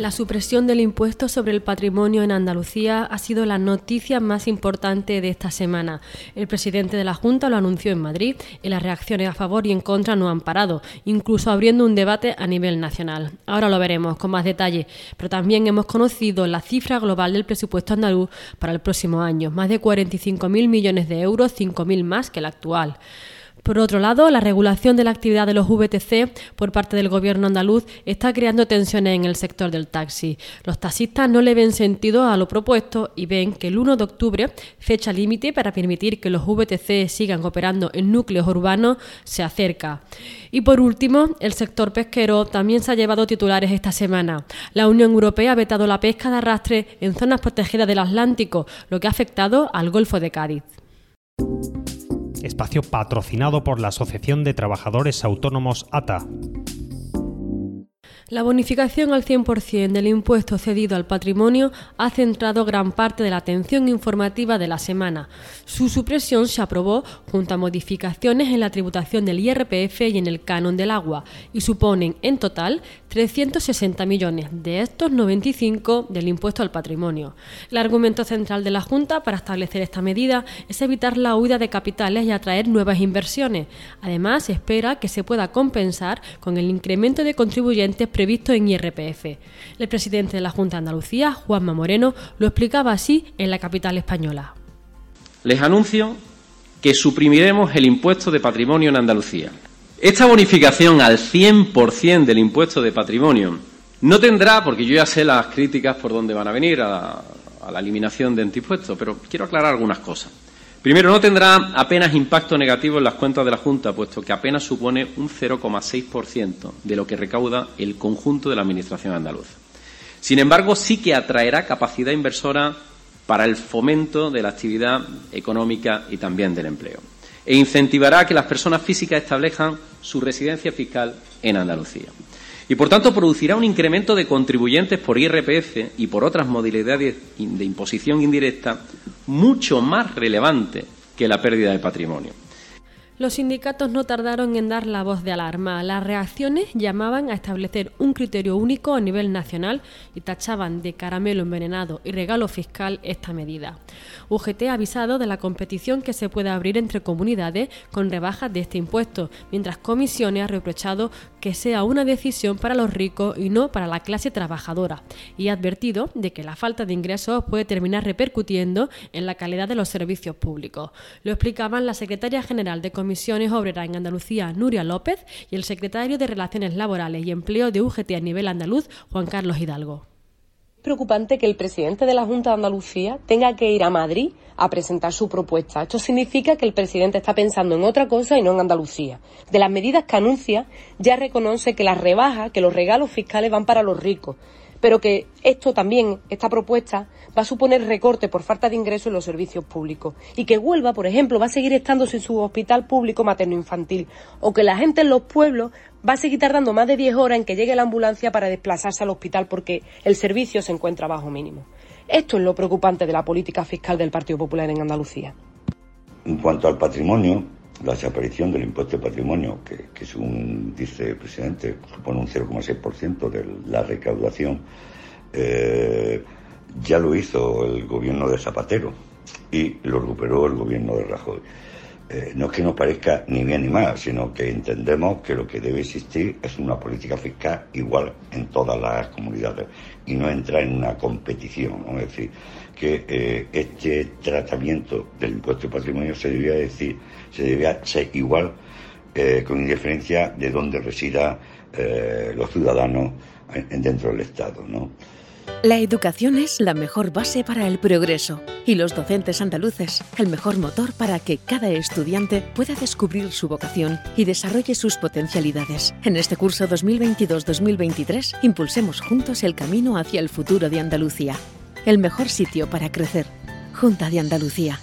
La supresión del impuesto sobre el patrimonio en Andalucía ha sido la noticia más importante de esta semana. El presidente de la Junta lo anunció en Madrid y las reacciones a favor y en contra no han parado, incluso abriendo un debate a nivel nacional. Ahora lo veremos con más detalle, pero también hemos conocido la cifra global del presupuesto andaluz para el próximo año, más de 45.000 millones de euros, 5.000 más que el actual. Por otro lado, la regulación de la actividad de los VTC por parte del gobierno andaluz está creando tensiones en el sector del taxi. Los taxistas no le ven sentido a lo propuesto y ven que el 1 de octubre, fecha límite para permitir que los VTC sigan operando en núcleos urbanos, se acerca. Y por último, el sector pesquero también se ha llevado titulares esta semana. La Unión Europea ha vetado la pesca de arrastre en zonas protegidas del Atlántico, lo que ha afectado al Golfo de Cádiz espacio patrocinado por la Asociación de Trabajadores Autónomos ATA. La bonificación al 100% del impuesto cedido al patrimonio ha centrado gran parte de la atención informativa de la semana. Su supresión se aprobó junto a modificaciones en la tributación del IRPF y en el canon del agua y suponen en total 360 millones, de estos 95 del impuesto al patrimonio. El argumento central de la Junta para establecer esta medida es evitar la huida de capitales y atraer nuevas inversiones. Además, espera que se pueda compensar con el incremento de contribuyentes previsto en IRPF. El presidente de la Junta de Andalucía, Juanma Moreno, lo explicaba así en la capital española. Les anuncio que suprimiremos el impuesto de patrimonio en Andalucía. Esta bonificación al 100% del impuesto de patrimonio no tendrá, porque yo ya sé las críticas por dónde van a venir a, la eliminación de antipuestos, pero quiero aclarar algunas cosas. Primero, no tendrá apenas impacto negativo en las cuentas de la Junta, puesto que apenas supone un 0,6% de lo que recauda el conjunto de la Administración andaluza. Sin embargo, sí que atraerá capacidad inversora para el fomento de la actividad económica y también del empleo. E incentivará que las personas físicas establezcan su residencia fiscal en Andalucía y, por tanto, producirá un incremento de contribuyentes por IRPF y por otras modalidades de imposición indirecta mucho más relevante que la pérdida de patrimonio. Los sindicatos no tardaron en dar la voz de alarma. Las reacciones llamaban a establecer un criterio único a nivel nacional y tachaban de caramelo envenenado y regalo fiscal esta medida. UGT ha avisado de la competición que se puede abrir entre comunidades con rebajas de este impuesto, mientras Comisiones ha reprochado que sea una decisión para los ricos y no para la clase trabajadora, y ha advertido de que la falta de ingresos puede terminar repercutiendo en la calidad de los servicios públicos. Lo explicaban la secretaria general de Comisiones Comisiones Obreras en Andalucía, Nuria López, y el secretario de Relaciones Laborales y Empleo de UGT a nivel andaluz, Juan Carlos Hidalgo. Preocupante que el presidente de la Junta de Andalucía tenga que ir a Madrid a presentar su propuesta. Esto significa que el presidente está pensando en otra cosa y no en Andalucía. De las medidas que anuncia, ya reconoce que las rebajas, que los regalos fiscales van para los ricos pero que esto también, esta propuesta, va a suponer recorte por falta de ingresos en los servicios públicos y que Huelva, por ejemplo, va a seguir estando sin su hospital público materno-infantil o que la gente en los pueblos va a seguir tardando más de 10 horas en que llegue la ambulancia para desplazarse al hospital porque el servicio se encuentra bajo mínimo. Esto es lo preocupante de la política fiscal del Partido Popular en Andalucía. En cuanto al patrimonio, la desaparición del impuesto de patrimonio, que, según dice el presidente supone un 0,6% de la recaudación, eh, ya lo hizo el gobierno de Zapatero y lo recuperó el gobierno de Rajoy. Eh, no es que nos parezca ni bien ni mal, sino que entendemos que lo que debe existir es una política fiscal igual en todas las comunidades y no entrar en una competición. Es decir, que eh, este tratamiento del impuesto de patrimonio se debía decir, se debía ser igual eh, con indiferencia de dónde resida los ciudadanos dentro del Estado, ¿no? La educación es la mejor base para el progreso y los docentes andaluces el mejor motor para que cada estudiante pueda descubrir su vocación y desarrolle sus potencialidades. En este curso 2022-2023 impulsemos juntos el camino hacia el futuro de Andalucía. El mejor sitio para crecer. Junta de Andalucía.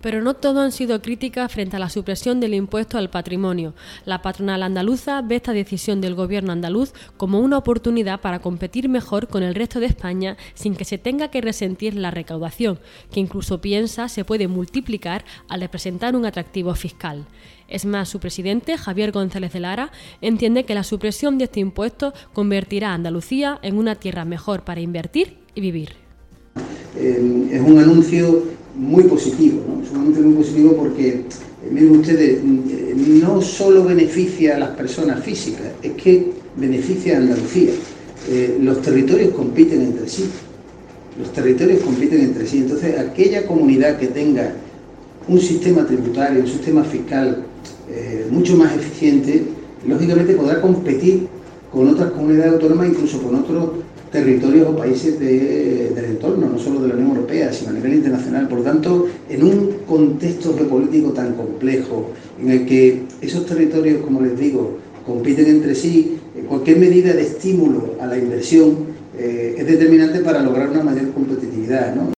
Pero no todo han sido críticas frente a la supresión del impuesto al patrimonio. La patronal andaluza ve esta decisión del gobierno andaluz como una oportunidad para competir mejor con el resto de España sin que se tenga que resentir la recaudación, que incluso piensa se puede multiplicar al representar un atractivo fiscal. Es más, su presidente, Javier González de Lara, entiende que la supresión de este impuesto convertirá a Andalucía en una tierra mejor para invertir y vivir. Eh, es un anuncio muy positivo, ¿no? anuncio muy positivo porque, eh, miren ustedes, eh, no solo beneficia a las personas físicas, es que beneficia a Andalucía. los territorios compiten entre sí, los territorios compiten entre sí, entonces aquella comunidad que tenga un sistema tributario, un sistema fiscal mucho más eficiente, lógicamente podrá competir con otras comunidades autónomas, incluso con otros territorios o países del entorno, no solo de la Unión Europea, sino a nivel internacional. Por tanto, en un contexto geopolítico tan complejo, en el que esos territorios, como les digo, compiten entre sí, cualquier medida de estímulo a la inversión eh, es determinante para lograr una mayor competitividad. ¿no?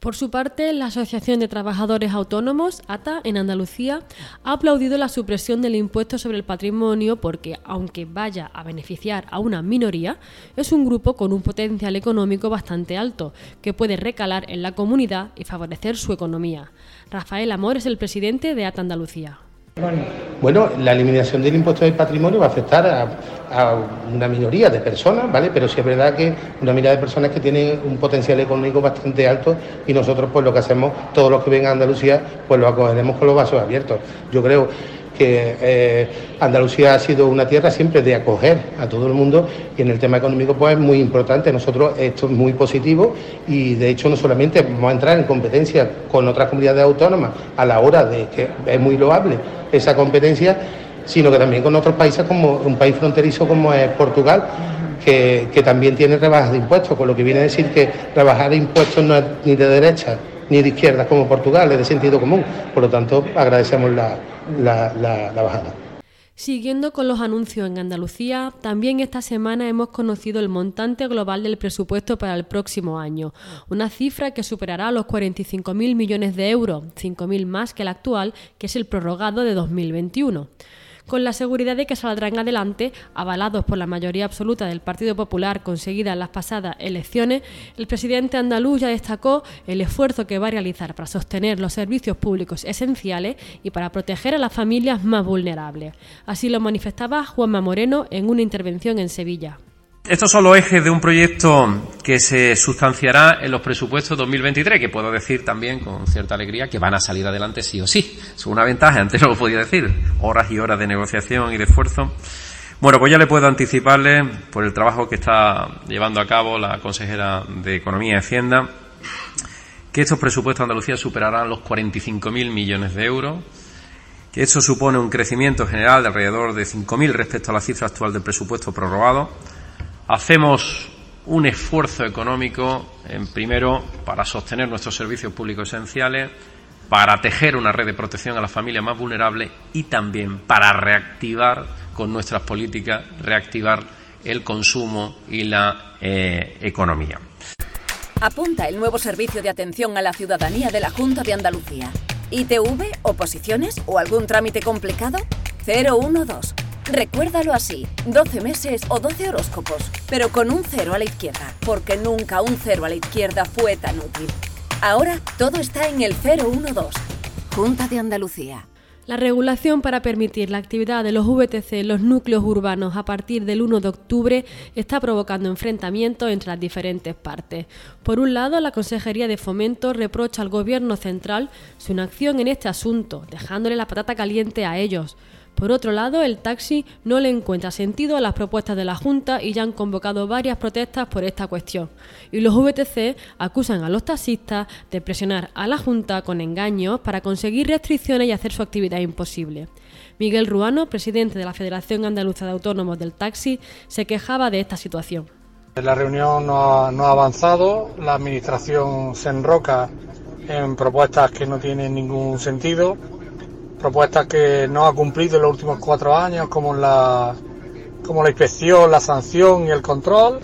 Por su parte, la Asociación de Trabajadores Autónomos, ATA, en Andalucía, ha aplaudido la supresión del impuesto sobre el patrimonio porque, aunque vaya a beneficiar a una minoría, es un grupo con un potencial económico bastante alto, que puede recalar en la comunidad y favorecer su economía. Rafael Amor es el presidente de ATA Andalucía. Bueno, la eliminación del impuesto del patrimonio va a afectar a, una minoría de personas, ¿vale? Pero sí es verdad que una minoría de personas que tienen un potencial económico bastante alto y nosotros pues lo que hacemos, todos los que vengan a Andalucía, pues lo acogeremos con los vasos abiertos. Yo creo que eh, Andalucía ha sido una tierra siempre de acoger a todo el mundo y en el tema económico pues es muy importante. Nosotros esto es muy positivo y de hecho no solamente vamos a entrar en competencia con otras comunidades autónomas a la hora de que es muy loable esa competencia, sino que también con otros países como un país fronterizo como es Portugal. Que, que también tiene rebajas de impuestos, con lo que viene a decir que rebajar impuestos no es ni de derecha ni de izquierda como Portugal, es de sentido común. Por lo tanto, agradecemos la, la, bajada. Siguiendo con los anuncios en Andalucía, también esta semana hemos conocido el montante global del presupuesto para el próximo año, una cifra que superará los 45.000 millones de euros, 5.000 más que el actual, que es el prorrogado de 2021 con la seguridad de que saldrán adelante, avalados por la mayoría absoluta del Partido Popular conseguida en las pasadas elecciones, el presidente andaluz ya destacó el esfuerzo que va a realizar para sostener los servicios públicos esenciales y para proteger a las familias más vulnerables. Así lo manifestaba Juanma Moreno en una intervención en Sevilla. Estos son los ejes de un proyecto que se sustanciará en los presupuestos 2023, que puedo decir también con cierta alegría que van a salir adelante sí o sí. Es una ventaja, antes no lo podía decir. Horas y horas de negociación y de esfuerzo. Bueno, pues ya le puedo anticiparle por el trabajo que está llevando a cabo la consejera de Economía y Hacienda que estos presupuestos de Andalucía superarán los 45.000 millones de euros, que eso supone un crecimiento general de alrededor de 5.000 respecto a la cifra actual del presupuesto prorrogado Hacemos un esfuerzo económico, en primero, para sostener nuestros servicios públicos esenciales, para tejer una red de protección a las familias más vulnerables y también para reactivar con nuestras políticas, reactivar el consumo y la eh, economía. Apunta el nuevo servicio de atención a la ciudadanía de la Junta de Andalucía. ¿ITV, oposiciones o algún trámite complicado? 012 Recuérdalo así, 12 meses o 12 horóscopos, pero con un cero a la izquierda, porque nunca un cero a la izquierda fue tan útil. Ahora todo está en el 012. Junta de Andalucía. La regulación para permitir la actividad de los VTC en los núcleos urbanos a partir del 1 de octubre está provocando enfrentamientos entre las diferentes partes. Por un lado, la Consejería de Fomento reprocha al Gobierno central su inacción en este asunto, dejándole la patata caliente a ellos. Por otro lado, el taxi no le encuentra sentido a las propuestas de la Junta y ya han convocado varias protestas por esta cuestión. Y los VTC acusan a los taxistas de presionar a la Junta con engaños para conseguir restricciones y hacer su actividad imposible. Miguel Ruano, presidente de la Federación Andaluza de Autónomos del Taxi, se quejaba de esta situación. La reunión no ha, no ha avanzado, la Administración se enroca en propuestas que no tienen ningún sentido propuestas que no ha cumplido en los últimos cuatro años, como la, como la inspección, la sanción y el control.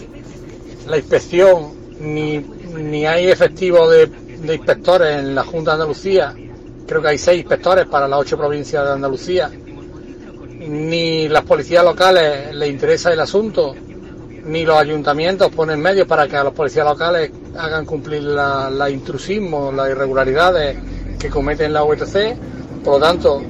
La inspección, ni, ni hay efectivo de, inspectores en la Junta de Andalucía, creo que hay seis inspectores para las ocho provincias de Andalucía. Ni las policías locales les interesa el asunto, ni los ayuntamientos ponen medios para que a los policías locales hagan cumplir la, la intrusismo, las irregularidades que cometen la UTC. Por lo tanto,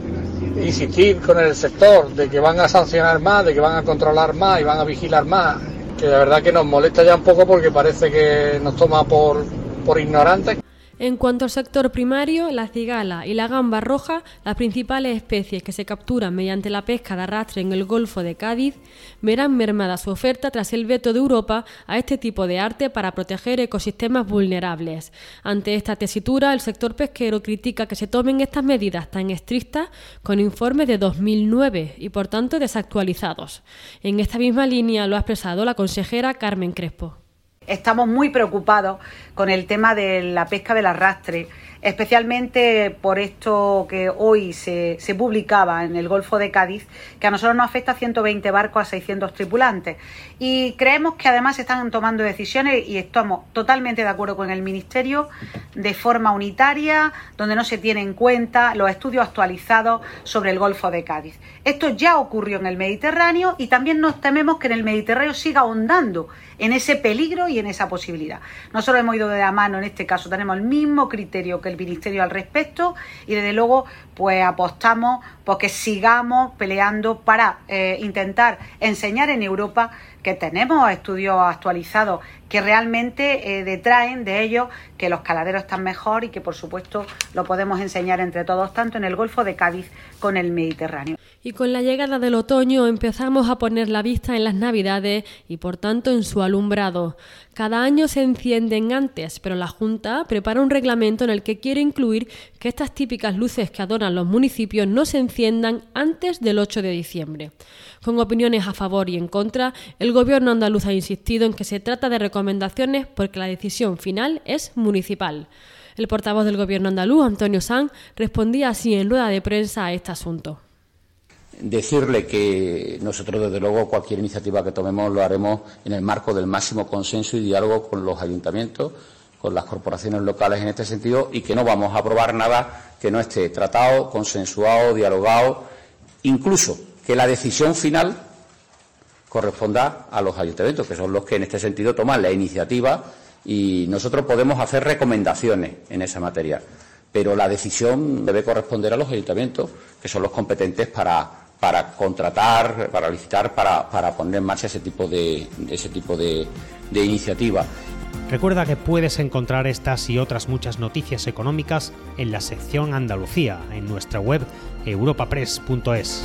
insistir con el sector de que van a sancionar más, de que van a controlar más y van a vigilar más, que de verdad que nos molesta ya un poco porque parece que nos toma por, por ignorantes. En cuanto al sector primario, la cigala y la gamba roja, las principales especies que se capturan mediante la pesca de arrastre en el Golfo de Cádiz, verán mermada su oferta tras el veto de Europa a este tipo de arte para proteger ecosistemas vulnerables. Ante esta tesitura, el sector pesquero critica que se tomen estas medidas tan estrictas con informes de 2009 y por tanto desactualizados. En esta misma línea lo ha expresado la consejera Carmen Crespo. Estamos muy preocupados con el tema de la pesca del arrastre, especialmente por esto que hoy se, se, publicaba en el Golfo de Cádiz, que a nosotros nos afecta a 120 barcos a 600 tripulantes. Y creemos que además se están tomando decisiones y estamos totalmente de acuerdo con el Ministerio de forma unitaria, donde no se tienen en cuenta los estudios actualizados sobre el Golfo de Cádiz. Esto ya ocurrió en el Mediterráneo y también nos tememos que en el Mediterráneo siga ahondando en ese peligro y en esa posibilidad. Nosotros hemos ido de la mano en este caso, tenemos el mismo criterio que el Ministerio al respecto y desde luego pues apostamos porque sigamos peleando para eh, intentar enseñar en Europa que tenemos estudios actualizados que realmente eh, detraen de ellos que los caladeros están mejor y que por supuesto lo podemos enseñar entre todos tanto en el Golfo de Cádiz como en el Mediterráneo. Y con la llegada del otoño empezamos a poner la vista en las Navidades y por tanto en su alumbrado. Cada año se encienden antes, pero la Junta prepara un reglamento en el que quiere incluir que estas típicas luces que adornan los municipios no se enciendan antes del 8 de diciembre. Con opiniones a favor y en contra, el gobierno andaluz ha insistido en que se trata de recomendaciones porque la decisión final es municipal. El portavoz del gobierno andaluz, Antonio Sanz, respondía así en rueda de prensa a este asunto decirle que nosotros, desde luego, cualquier iniciativa que tomemos lo haremos en el marco del máximo consenso y diálogo con los ayuntamientos, con las corporaciones locales en este sentido y que no vamos a aprobar nada que no esté tratado, consensuado, dialogado, incluso que la decisión final corresponda a los ayuntamientos, que son los que en este sentido toman la iniciativa y nosotros podemos hacer recomendaciones en esa materia. Pero la decisión debe corresponder a los ayuntamientos, que son los competentes para para contratar, para licitar, para, para poner en marcha ese tipo de, ese tipo de, de iniciativa. Recuerda que puedes encontrar estas y otras muchas noticias económicas en la sección Andalucía, en nuestra web europapress.es.